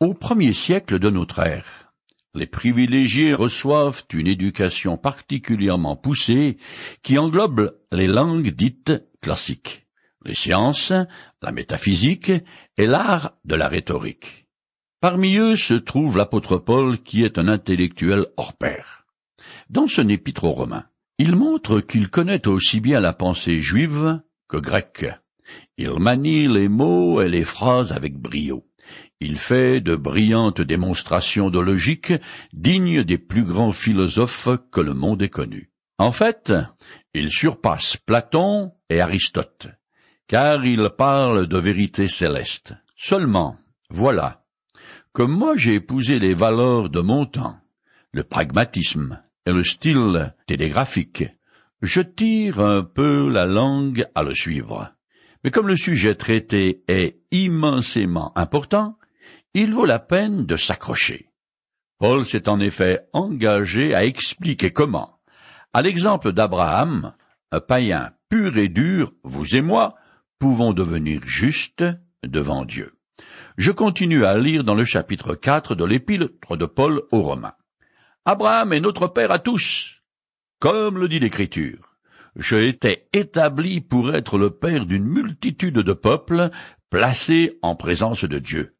Au premier siècle de notre ère, les privilégiés reçoivent une éducation particulièrement poussée qui englobe les langues dites classiques, les sciences, la métaphysique et l'art de la rhétorique. Parmi eux se trouve l'apôtre Paul qui est un intellectuel hors pair. Dans son épître aux Romains, il montre qu'il connaît aussi bien la pensée juive que grecque. Il manie les mots et les phrases avec brio. Il fait de brillantes démonstrations de logique dignes des plus grands philosophes que le monde ait connus. En fait, il surpasse Platon et Aristote, car il parle de vérité céleste. Seulement, voilà, que moi j'ai épousé les valeurs de mon temps, le pragmatisme et le style télégraphique. Je tire un peu la langue à le suivre. Mais comme le sujet traité est immensément important, il vaut la peine de s'accrocher. Paul s'est en effet engagé à expliquer comment, à l'exemple d'Abraham, un païen pur et dur, vous et moi, pouvons devenir justes devant Dieu. Je continue à lire dans le chapitre 4 de l'épître de Paul aux Romains. Abraham est notre père à tous, comme le dit l'Écriture je étais établi pour être le père d'une multitude de peuples placés en présence de Dieu.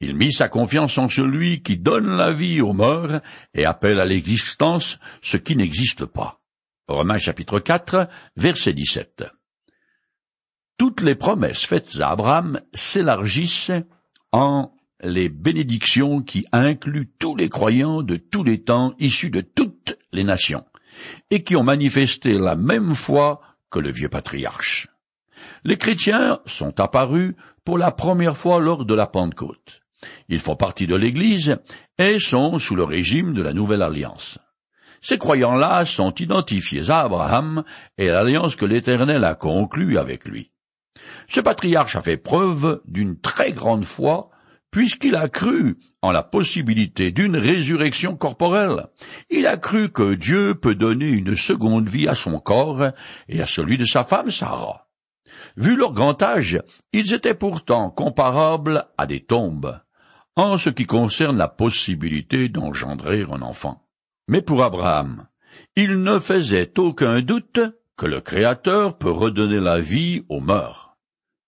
Il mit sa confiance en celui qui donne la vie aux morts et appelle à l'existence ce qui n'existe pas. Romains chapitre 4, verset 17. Toutes les promesses faites à Abraham s'élargissent en les bénédictions qui incluent tous les croyants de tous les temps issus de toutes les nations et qui ont manifesté la même foi que le vieux patriarche. Les chrétiens sont apparus pour la première fois lors de la Pentecôte. Ils font partie de l'Église et sont sous le régime de la Nouvelle Alliance. Ces croyants-là sont identifiés à Abraham et à l'alliance que l'Éternel a conclue avec lui. Ce patriarche a fait preuve d'une très grande foi puisqu'il a cru en la possibilité d'une résurrection corporelle. Il a cru que Dieu peut donner une seconde vie à son corps et à celui de sa femme Sarah. Vu leur grand âge, ils étaient pourtant comparables à des tombes, en ce qui concerne la possibilité d'engendrer un enfant. Mais pour Abraham, il ne faisait aucun doute que le Créateur peut redonner la vie aux morts.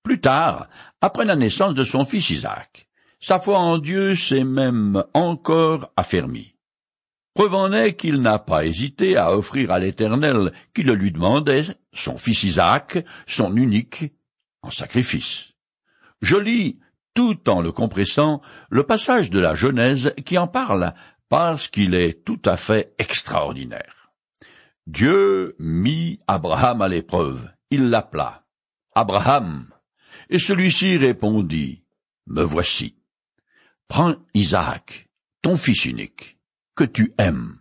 Plus tard, après la naissance de son fils Isaac, sa foi en Dieu s'est même encore affermie. Preuve en est qu'il n'a pas hésité à offrir à l'Éternel qui le lui demandait, son fils Isaac, son unique, en sacrifice. Je lis, tout en le compressant, le passage de la Genèse qui en parle, parce qu'il est tout à fait extraordinaire. Dieu mit Abraham à l'épreuve, il l'appela. Abraham. Et celui-ci répondit, Me voici. Prends Isaac, ton fils unique, que tu aimes,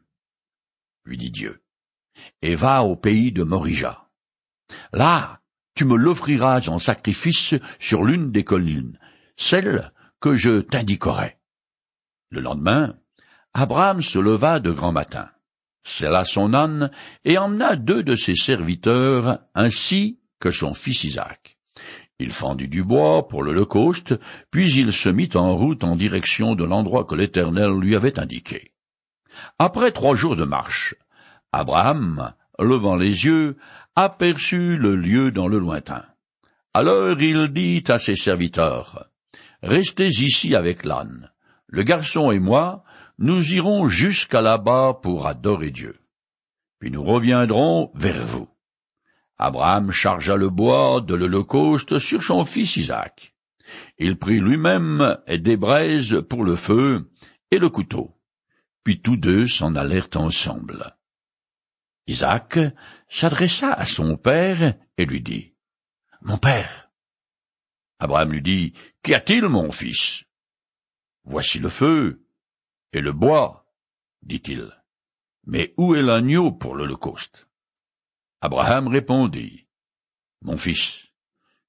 lui dit Dieu, et va au pays de Morija. Là, tu me l'offriras en sacrifice sur l'une des collines, celle que je t'indiquerai. Le lendemain, Abraham se leva de grand matin, sella son âne et emmena deux de ses serviteurs ainsi que son fils Isaac. Il fendit du bois pour l'Holocauste, puis il se mit en route en direction de l'endroit que l'Éternel lui avait indiqué. Après trois jours de marche, Abraham, levant les yeux, aperçut le lieu dans le lointain. Alors il dit à ses serviteurs, Restez ici avec l'âne. Le garçon et moi, nous irons jusqu'à là-bas pour adorer Dieu. Puis nous reviendrons vers vous. Abraham chargea le bois de l'Holocauste sur son fils Isaac. Il prit lui-même des braises pour le feu et le couteau. Puis tous deux s'en allèrent ensemble. Isaac s'adressa à son père et lui dit, Mon père. Abraham lui dit, Qu'y a-t-il, mon fils? Voici le feu et le bois, dit-il. Mais où est l'agneau pour l'Holocauste? Abraham répondit, Mon fils,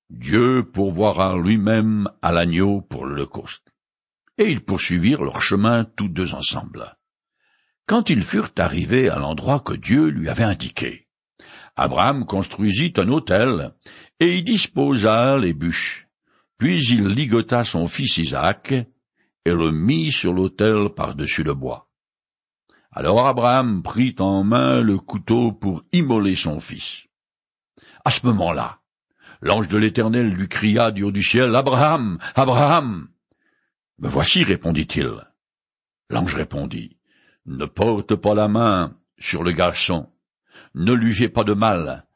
Dieu pourvoira lui-même à l'agneau pour l'Holocauste. Et ils poursuivirent leur chemin tous deux ensemble. Quand ils furent arrivés à l'endroit que Dieu lui avait indiqué, Abraham construisit un autel, et y disposa les bûches. Puis il ligota son fils Isaac, et le mit sur l'autel par-dessus le bois. Alors Abraham prit en main le couteau pour immoler son fils. À ce moment-là, l'ange de l'Éternel lui cria du haut du ciel, Abraham, Abraham. Me voici, répondit-il. L'ange répondit, Ne porte pas la main sur le garçon, ne lui fais pas de mal,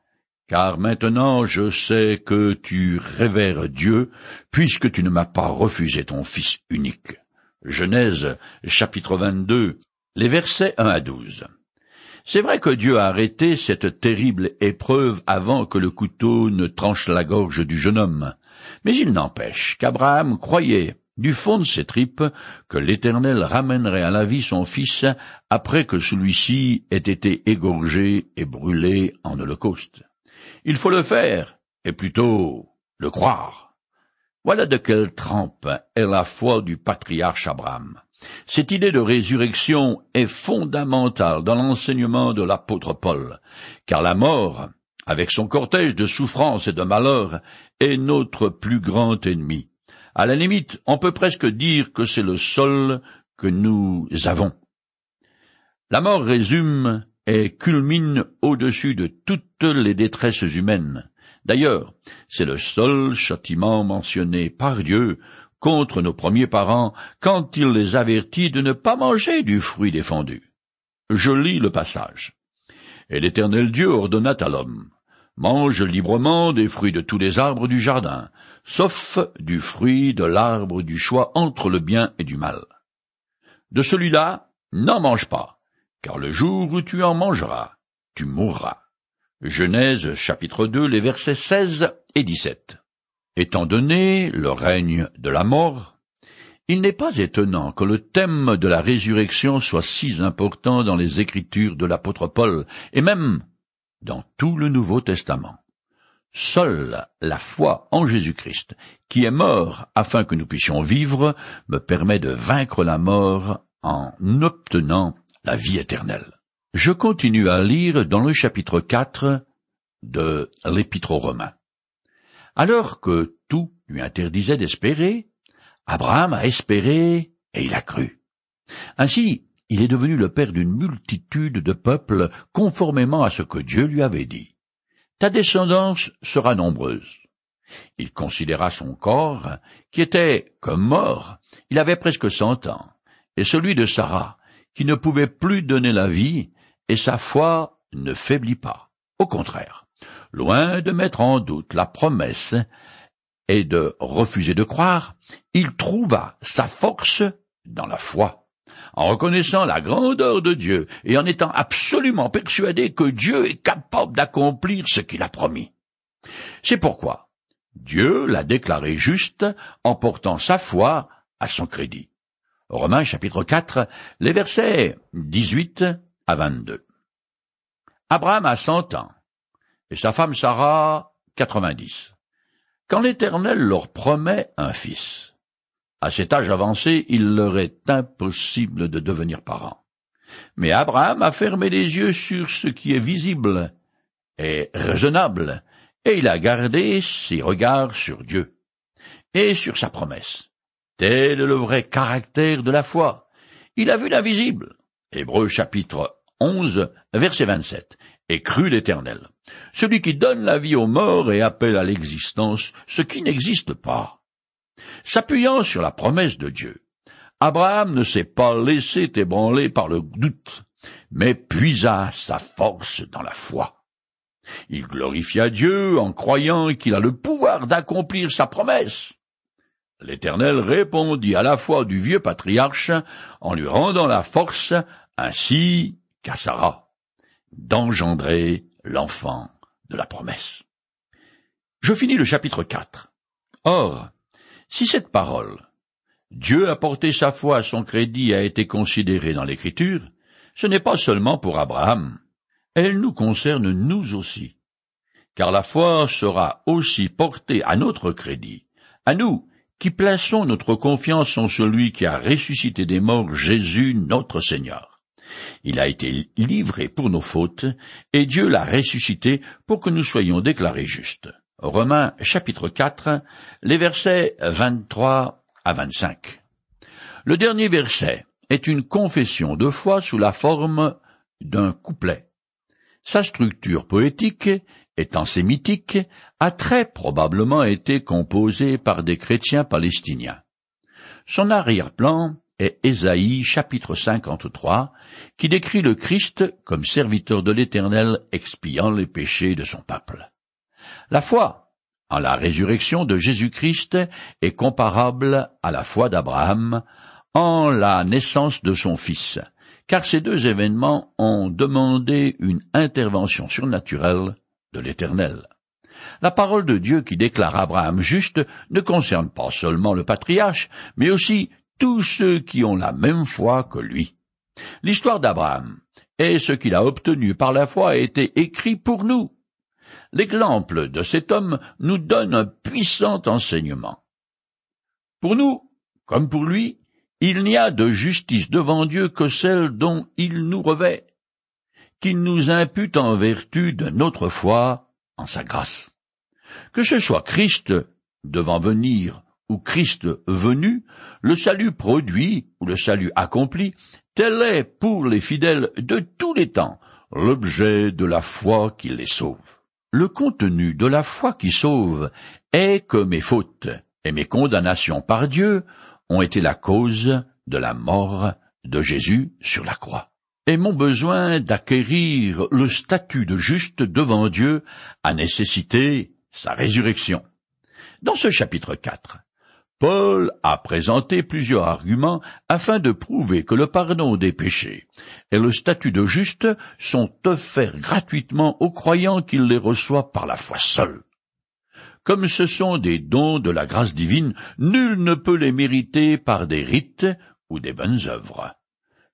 car maintenant je sais que tu révères Dieu, puisque tu ne m'as pas refusé ton fils unique. Genèse chapitre 22, les versets 1 à 12. C'est vrai que Dieu a arrêté cette terrible épreuve avant que le couteau ne tranche la gorge du jeune homme. Mais il n'empêche qu'Abraham croyait, du fond de ses tripes, que l'Éternel ramènerait à la vie son fils après que celui-ci ait été égorgé et brûlé en holocauste. Il faut le faire, et plutôt le croire. Voilà de quelle trempe est la foi du patriarche Abraham. Cette idée de résurrection est fondamentale dans l'enseignement de l'apôtre Paul, car la mort, avec son cortège de souffrances et de malheurs, est notre plus grand ennemi. À la limite, on peut presque dire que c'est le seul que nous avons. La mort résume et culmine au-dessus de toutes les détresses humaines. D'ailleurs, c'est le seul châtiment mentionné par Dieu contre nos premiers parents quand il les avertit de ne pas manger du fruit défendu. Je lis le passage. Et l'Éternel Dieu ordonna à l'homme, Mange librement des fruits de tous les arbres du jardin, sauf du fruit de l'arbre du choix entre le bien et du mal. De celui-là, n'en mange pas, car le jour où tu en mangeras, tu mourras. Genèse chapitre 2, les versets 16 et 17. Étant donné le règne de la mort, il n'est pas étonnant que le thème de la résurrection soit si important dans les écritures de l'apôtre Paul, et même dans tout le Nouveau Testament. Seule la foi en Jésus-Christ, qui est mort afin que nous puissions vivre, me permet de vaincre la mort en obtenant la vie éternelle. Je continue à lire dans le chapitre 4 de l'Épître aux Romains. Alors que tout lui interdisait d'espérer, Abraham a espéré et il a cru. Ainsi, il est devenu le père d'une multitude de peuples conformément à ce que Dieu lui avait dit. Ta descendance sera nombreuse. Il considéra son corps, qui était comme mort, il avait presque cent ans, et celui de Sarah, qui ne pouvait plus donner la vie, et sa foi ne faiblit pas. Au contraire, loin de mettre en doute la promesse et de refuser de croire, il trouva sa force dans la foi, en reconnaissant la grandeur de Dieu et en étant absolument persuadé que Dieu est capable d'accomplir ce qu'il a promis. C'est pourquoi Dieu l'a déclaré juste en portant sa foi à son crédit. Romains chapitre 4, les versets 18 à 22. Abraham a cent ans, et sa femme Sarah quatre-vingt-dix. Quand l'Éternel leur promet un fils, à cet âge avancé, il leur est impossible de devenir parents. Mais Abraham a fermé les yeux sur ce qui est visible et raisonnable, et il a gardé ses regards sur Dieu et sur sa promesse. Tel est le vrai caractère de la foi. Il a vu l'invisible. Hébreux chapitre 11, verset 27. Et crut l'Éternel. Celui qui donne la vie aux morts et appelle à l'existence ce qui n'existe pas. S'appuyant sur la promesse de Dieu, Abraham ne s'est pas laissé ébranler par le doute, mais puisa sa force dans la foi. Il glorifia Dieu en croyant qu'il a le pouvoir d'accomplir sa promesse. L'Éternel répondit à la foi du vieux patriarche en lui rendant la force ainsi qu'à Sarah d'engendrer l'enfant de la promesse. Je finis le chapitre 4. Or, si cette parole, Dieu a porté sa foi à son crédit a été considérée dans l'Écriture, ce n'est pas seulement pour Abraham, elle nous concerne nous aussi, car la foi sera aussi portée à notre crédit, à nous qui plaçons notre confiance en celui qui a ressuscité des morts Jésus notre Seigneur. Il a été livré pour nos fautes, et Dieu l'a ressuscité pour que nous soyons déclarés justes. Romains chapitre 4, les versets 23 à 25. Le dernier verset est une confession de foi sous la forme d'un couplet. Sa structure poétique, étant sémitique, a très probablement été composée par des chrétiens palestiniens. Son arrière-plan est Ésaïe chapitre 53, qui décrit le Christ comme serviteur de l'Éternel expiant les péchés de son peuple. La foi en la résurrection de Jésus-Christ est comparable à la foi d'Abraham en la naissance de son fils, car ces deux événements ont demandé une intervention surnaturelle de l'Éternel. La parole de Dieu qui déclare Abraham juste ne concerne pas seulement le patriarche, mais aussi tous ceux qui ont la même foi que lui. L'histoire d'Abraham et ce qu'il a obtenu par la foi a été écrit pour nous. L'exemple de cet homme nous donne un puissant enseignement. Pour nous, comme pour lui, il n'y a de justice devant Dieu que celle dont il nous revêt, qu'il nous impute en vertu de notre foi en sa grâce. Que ce soit Christ devant venir ou Christ venu, le salut produit ou le salut accompli, tel est pour les fidèles de tous les temps l'objet de la foi qui les sauve. Le contenu de la foi qui sauve est que mes fautes et mes condamnations par Dieu ont été la cause de la mort de Jésus sur la croix. Et mon besoin d'acquérir le statut de juste devant Dieu a nécessité sa résurrection. Dans ce chapitre 4, Paul a présenté plusieurs arguments afin de prouver que le pardon des péchés et le statut de juste sont offerts gratuitement aux croyants qui les reçoivent par la foi seule. Comme ce sont des dons de la grâce divine, nul ne peut les mériter par des rites ou des bonnes œuvres.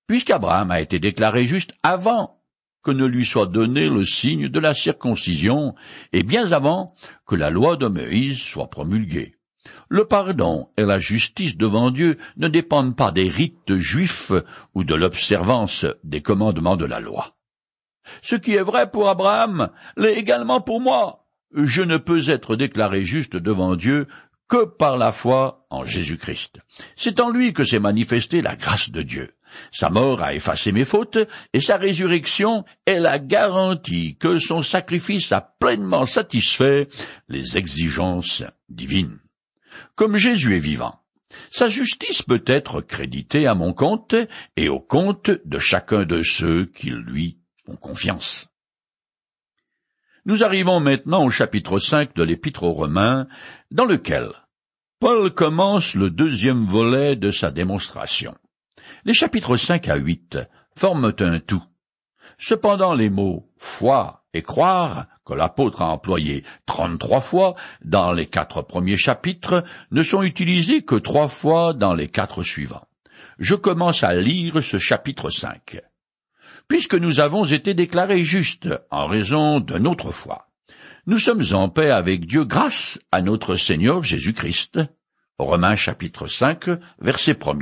Puisqu'Abraham a été déclaré juste avant que ne lui soit donné le signe de la circoncision, et bien avant que la loi de Moïse soit promulguée. Le pardon et la justice devant Dieu ne dépendent pas des rites juifs ou de l'observance des commandements de la loi. Ce qui est vrai pour Abraham l'est également pour moi. Je ne peux être déclaré juste devant Dieu que par la foi en Jésus-Christ. C'est en lui que s'est manifestée la grâce de Dieu. Sa mort a effacé mes fautes, et sa résurrection est la garantie que son sacrifice a pleinement satisfait les exigences divines. Comme Jésus est vivant, sa justice peut être créditée à mon compte et au compte de chacun de ceux qui lui font confiance. Nous arrivons maintenant au chapitre 5 de l'Épître aux Romains, dans lequel Paul commence le deuxième volet de sa démonstration. Les chapitres 5 à 8 forment un tout. Cependant les mots foi et croire, que l'apôtre a employés trente-trois fois dans les quatre premiers chapitres, ne sont utilisés que trois fois dans les quatre suivants. Je commence à lire ce chapitre 5 puisque nous avons été déclarés justes en raison de notre foi. Nous sommes en paix avec Dieu grâce à notre Seigneur Jésus-Christ. Romains chapitre 5, verset 1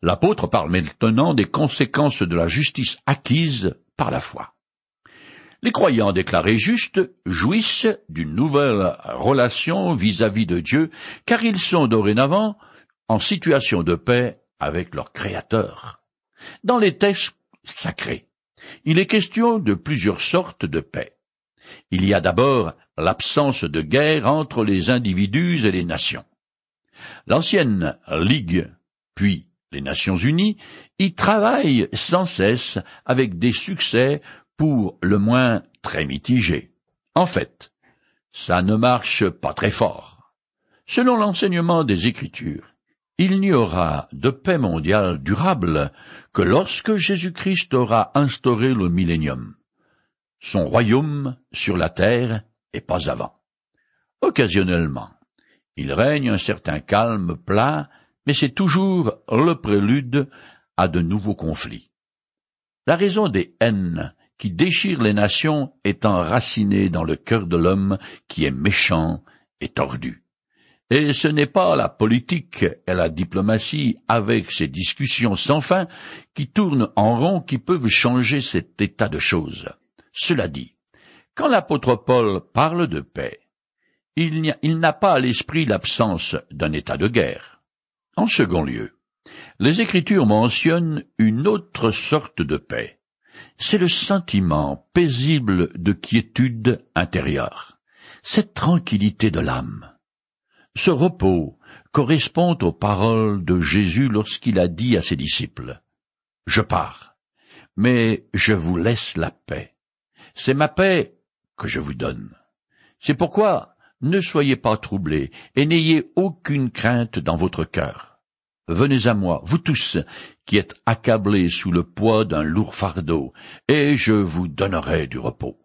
L'apôtre parle maintenant des conséquences de la justice acquise par la foi. Les croyants déclarés justes jouissent d'une nouvelle relation vis-à-vis -vis de Dieu, car ils sont dorénavant en situation de paix avec leur Créateur. Dans les textes sacré. Il est question de plusieurs sortes de paix. Il y a d'abord l'absence de guerre entre les individus et les nations. L'ancienne Ligue, puis les Nations Unies, y travaillent sans cesse avec des succès pour le moins très mitigés. En fait, ça ne marche pas très fort. Selon l'enseignement des Écritures, il n'y aura de paix mondiale durable que lorsque Jésus-Christ aura instauré le millénium. Son royaume sur la terre et pas avant. Occasionnellement, il règne un certain calme plat, mais c'est toujours le prélude à de nouveaux conflits. La raison des haines qui déchirent les nations est enracinée dans le cœur de l'homme qui est méchant et tordu. Et ce n'est pas la politique et la diplomatie, avec ses discussions sans fin, qui tournent en rond, qui peuvent changer cet état de choses. Cela dit, quand l'apôtre Paul parle de paix, il n'a pas à l'esprit l'absence d'un état de guerre. En second lieu, Les Écritures mentionnent une autre sorte de paix. C'est le sentiment paisible de quiétude intérieure, cette tranquillité de l'âme. Ce repos correspond aux paroles de Jésus lorsqu'il a dit à ses disciples Je pars, mais je vous laisse la paix. C'est ma paix que je vous donne. C'est pourquoi ne soyez pas troublés et n'ayez aucune crainte dans votre cœur. Venez à moi, vous tous, qui êtes accablés sous le poids d'un lourd fardeau, et je vous donnerai du repos.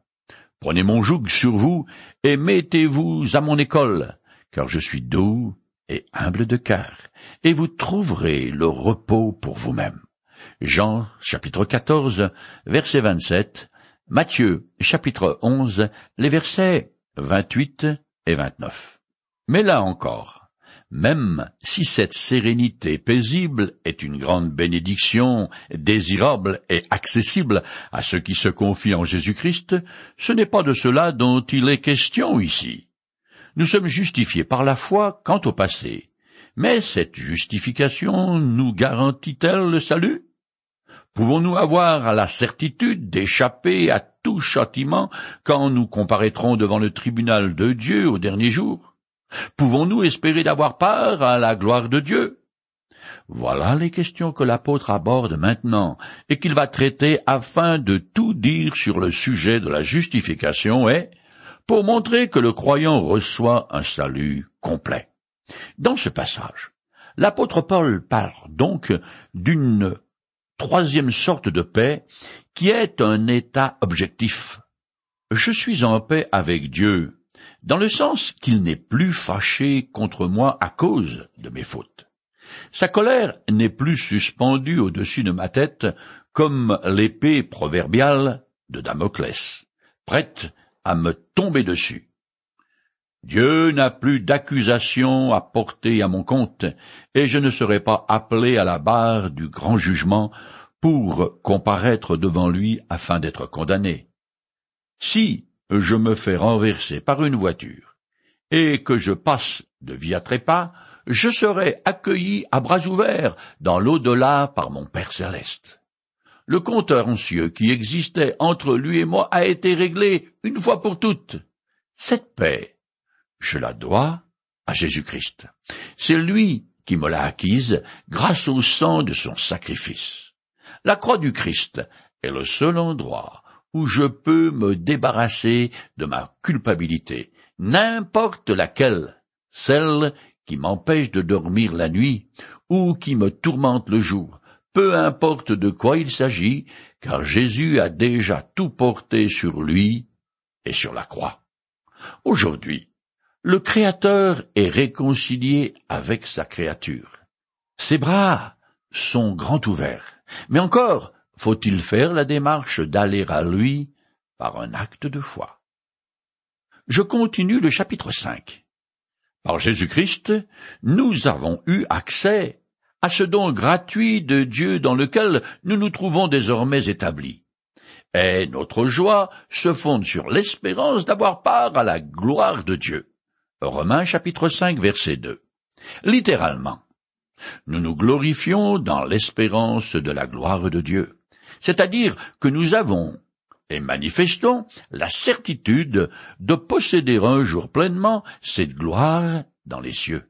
Prenez mon joug sur vous, et mettez-vous à mon école, car je suis doux et humble de cœur, et vous trouverez le repos pour vous-même. Jean chapitre 14, verset 27, Matthieu chapitre 11, les versets 28 et 29. Mais là encore, même si cette sérénité paisible est une grande bénédiction, désirable et accessible à ceux qui se confient en Jésus-Christ, ce n'est pas de cela dont il est question ici. Nous sommes justifiés par la foi quant au passé. Mais cette justification nous garantit-elle le salut? Pouvons-nous avoir la certitude d'échapper à tout châtiment quand nous comparaîtrons devant le tribunal de Dieu au dernier jour? Pouvons-nous espérer d'avoir part à la gloire de Dieu? Voilà les questions que l'apôtre aborde maintenant et qu'il va traiter afin de tout dire sur le sujet de la justification et pour montrer que le croyant reçoit un salut complet. Dans ce passage, l'apôtre Paul parle donc d'une troisième sorte de paix qui est un état objectif. Je suis en paix avec Dieu, dans le sens qu'il n'est plus fâché contre moi à cause de mes fautes. Sa colère n'est plus suspendue au-dessus de ma tête comme l'épée proverbiale de Damoclès, prête à me tomber dessus. Dieu n'a plus d'accusation à porter à mon compte, et je ne serai pas appelé à la barre du grand jugement pour comparaître devant lui afin d'être condamné. Si je me fais renverser par une voiture, et que je passe de via trépas, je serai accueilli à bras ouverts dans l'au-delà par mon Père céleste. Le compteur ancien qui existait entre lui et moi a été réglé une fois pour toutes. Cette paix, je la dois à Jésus-Christ. C'est lui qui me l'a acquise grâce au sang de son sacrifice. La croix du Christ est le seul endroit où je peux me débarrasser de ma culpabilité, n'importe laquelle, celle qui m'empêche de dormir la nuit ou qui me tourmente le jour, peu importe de quoi il s'agit, car Jésus a déjà tout porté sur lui et sur la croix. Aujourd'hui, le Créateur est réconcilié avec sa créature. Ses bras sont grands ouverts, mais encore faut-il faire la démarche d'aller à lui par un acte de foi? Je continue le chapitre 5. Par Jésus-Christ, nous avons eu accès à ce don gratuit de Dieu dans lequel nous nous trouvons désormais établis. Et notre joie se fonde sur l'espérance d'avoir part à la gloire de Dieu. Romains chapitre 5 verset 2. Littéralement, nous nous glorifions dans l'espérance de la gloire de Dieu. C'est-à-dire que nous avons et manifestons la certitude de posséder un jour pleinement cette gloire dans les cieux.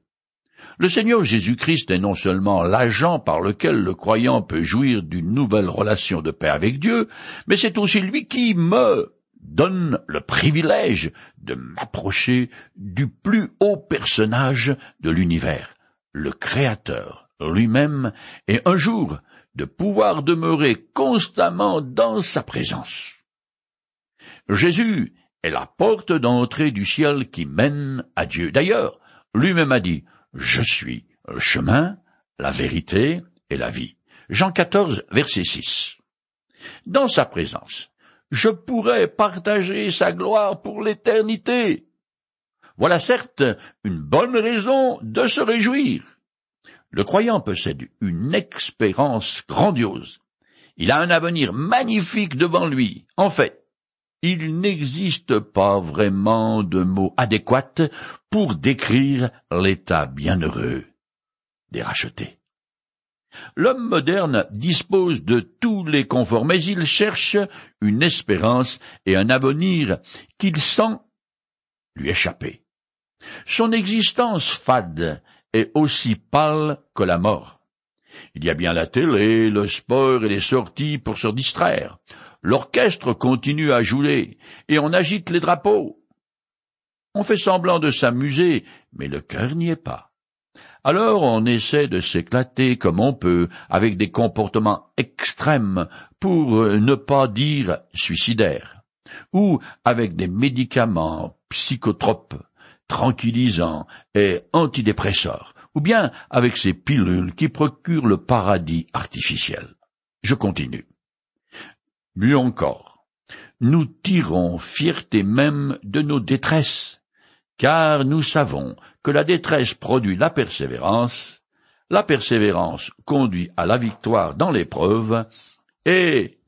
Le Seigneur Jésus-Christ est non seulement l'agent par lequel le croyant peut jouir d'une nouvelle relation de paix avec Dieu, mais c'est aussi lui qui me donne le privilège de m'approcher du plus haut personnage de l'univers, le Créateur lui-même, et un jour de pouvoir demeurer constamment dans sa présence. Jésus est la porte d'entrée du ciel qui mène à Dieu. D'ailleurs, lui-même a dit, je suis le chemin, la vérité et la vie. Jean 14, verset 6. Dans sa présence, je pourrais partager sa gloire pour l'éternité. Voilà certes une bonne raison de se réjouir. Le croyant possède une expérience grandiose. Il a un avenir magnifique devant lui. En fait, il n'existe pas vraiment de mots adéquats pour décrire l'état bienheureux des rachetés. L'homme moderne dispose de tous les conforts, mais il cherche une espérance et un avenir qu'il sent lui échapper. Son existence fade aussi pâle que la mort. Il y a bien la télé, le sport et les sorties pour se distraire. L'orchestre continue à jouer, et on agite les drapeaux. On fait semblant de s'amuser, mais le cœur n'y est pas. Alors on essaie de s'éclater comme on peut, avec des comportements extrêmes, pour ne pas dire suicidaires, ou avec des médicaments psychotropes, tranquillisants et antidépresseurs, ou bien avec ces pilules qui procurent le paradis artificiel. Je continue. Mieux encore, nous tirons fierté même de nos détresses, car nous savons que la détresse produit la persévérance, la persévérance conduit à la victoire dans l'épreuve, et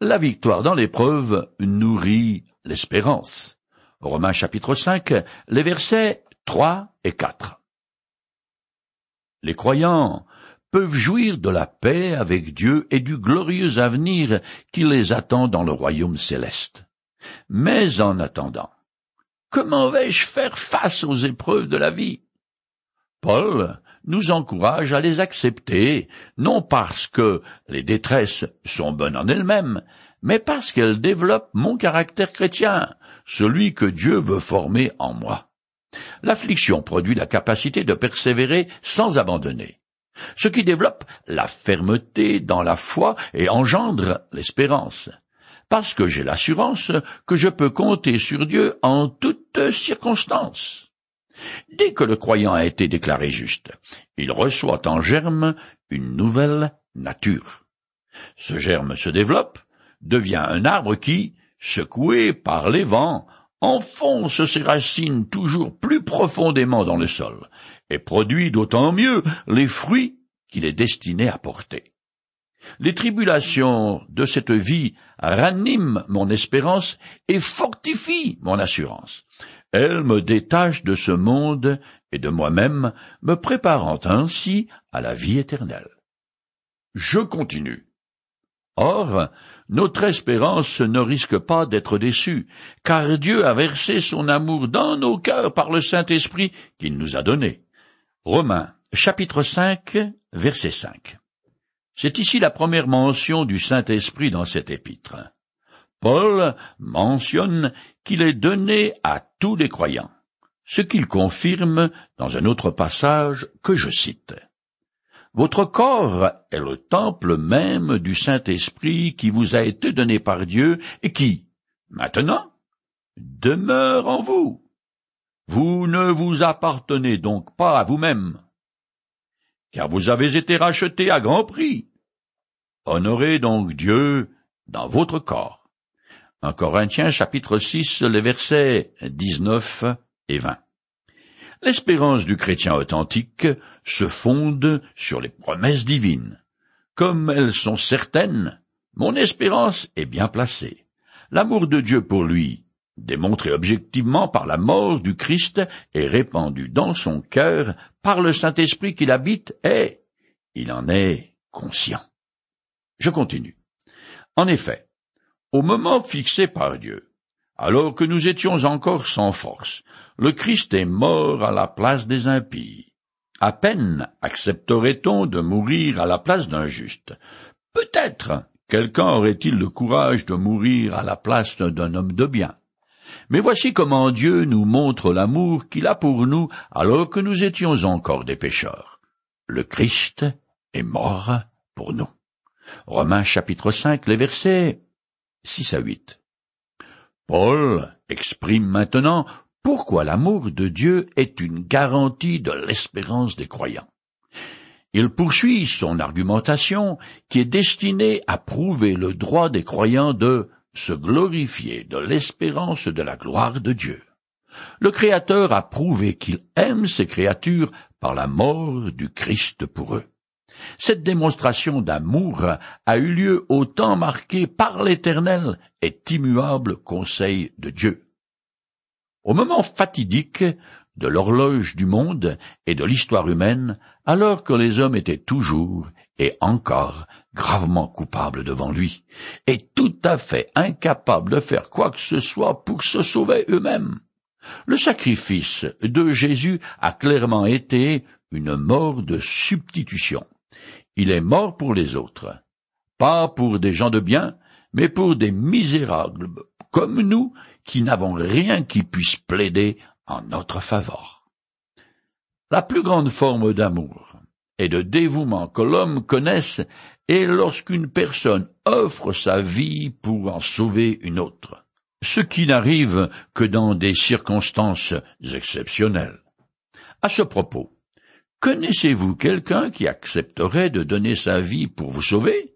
la victoire dans l'épreuve nourrit l'espérance. Romains chapitre 5, les versets 3 et 4. Les croyants peuvent jouir de la paix avec Dieu et du glorieux avenir qui les attend dans le royaume céleste. Mais en attendant, comment vais-je faire face aux épreuves de la vie? Paul nous encourage à les accepter, non parce que les détresses sont bonnes en elles-mêmes, mais parce qu'elles développent mon caractère chrétien, celui que Dieu veut former en moi. L'affliction produit la capacité de persévérer sans abandonner, ce qui développe la fermeté dans la foi et engendre l'espérance, parce que j'ai l'assurance que je peux compter sur Dieu en toutes circonstances. Dès que le croyant a été déclaré juste, il reçoit en germe une nouvelle nature. Ce germe se développe, devient un arbre qui, secoué par les vents, enfonce ses racines toujours plus profondément dans le sol, et produit d'autant mieux les fruits qu'il est destiné à porter. Les tribulations de cette vie raniment mon espérance et fortifient mon assurance. Elles me détachent de ce monde et de moi-même, me préparant ainsi à la vie éternelle. Je continue. Or, notre espérance ne risque pas d'être déçue, car Dieu a versé son amour dans nos cœurs par le Saint-Esprit qu'il nous a donné. Romains, chapitre 5, verset 5. C'est ici la première mention du Saint-Esprit dans cet épître. Paul mentionne qu'il est donné à tous les croyants, ce qu'il confirme dans un autre passage que je cite. Votre corps est le temple même du Saint-Esprit qui vous a été donné par Dieu et qui, maintenant, demeure en vous. Vous ne vous appartenez donc pas à vous-même, car vous avez été racheté à grand prix. Honorez donc Dieu dans votre corps. En Corinthiens chapitre 6, les versets 19 et 20. L'espérance du chrétien authentique se fonde sur les promesses divines. Comme elles sont certaines, mon espérance est bien placée. L'amour de Dieu pour lui, démontré objectivement par la mort du Christ et répandu dans son cœur par le Saint-Esprit qu'il habite, et il en est conscient. Je continue. En effet, au moment fixé par Dieu, alors que nous étions encore sans force, le Christ est mort à la place des impies. À peine accepterait-on de mourir à la place d'un juste. Peut-être quelqu'un aurait-il le courage de mourir à la place d'un homme de bien. Mais voici comment Dieu nous montre l'amour qu'il a pour nous alors que nous étions encore des pécheurs. Le Christ est mort pour nous. Romains chapitre 5, les versets 6 à 8. Paul exprime maintenant pourquoi l'amour de Dieu est une garantie de l'espérance des croyants. Il poursuit son argumentation qui est destinée à prouver le droit des croyants de se glorifier de l'espérance de la gloire de Dieu. Le Créateur a prouvé qu'il aime ses créatures par la mort du Christ pour eux. Cette démonstration d'amour a eu lieu au temps marqué par l'éternel et immuable conseil de Dieu. Au moment fatidique de l'horloge du monde et de l'histoire humaine, alors que les hommes étaient toujours et encore gravement coupables devant lui, et tout à fait incapables de faire quoi que ce soit pour se sauver eux-mêmes. Le sacrifice de Jésus a clairement été une mort de substitution. Il est mort pour les autres, pas pour des gens de bien, mais pour des misérables comme nous qui n'avons rien qui puisse plaider en notre faveur. La plus grande forme d'amour et de dévouement que l'homme connaisse est lorsqu'une personne offre sa vie pour en sauver une autre, ce qui n'arrive que dans des circonstances exceptionnelles. À ce propos, connaissez-vous quelqu'un qui accepterait de donner sa vie pour vous sauver?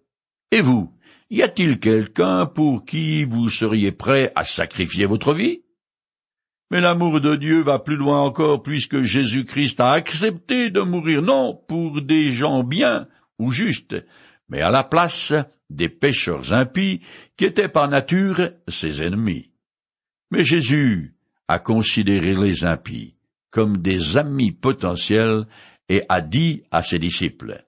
Et vous, y a-t-il quelqu'un pour qui vous seriez prêt à sacrifier votre vie? Mais l'amour de Dieu va plus loin encore puisque Jésus-Christ a accepté de mourir non pour des gens bien ou justes, mais à la place des pécheurs impies qui étaient par nature ses ennemis. Mais Jésus a considéré les impies comme des amis potentiels et a dit à ses disciples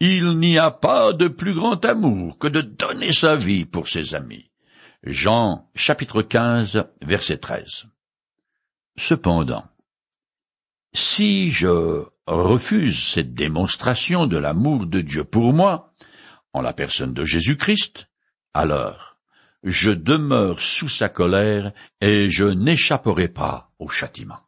il n'y a pas de plus grand amour que de donner sa vie pour ses amis. Jean chapitre 15 verset 13. Cependant, si je refuse cette démonstration de l'amour de Dieu pour moi, en la personne de Jésus-Christ, alors je demeure sous sa colère et je n'échapperai pas au châtiment.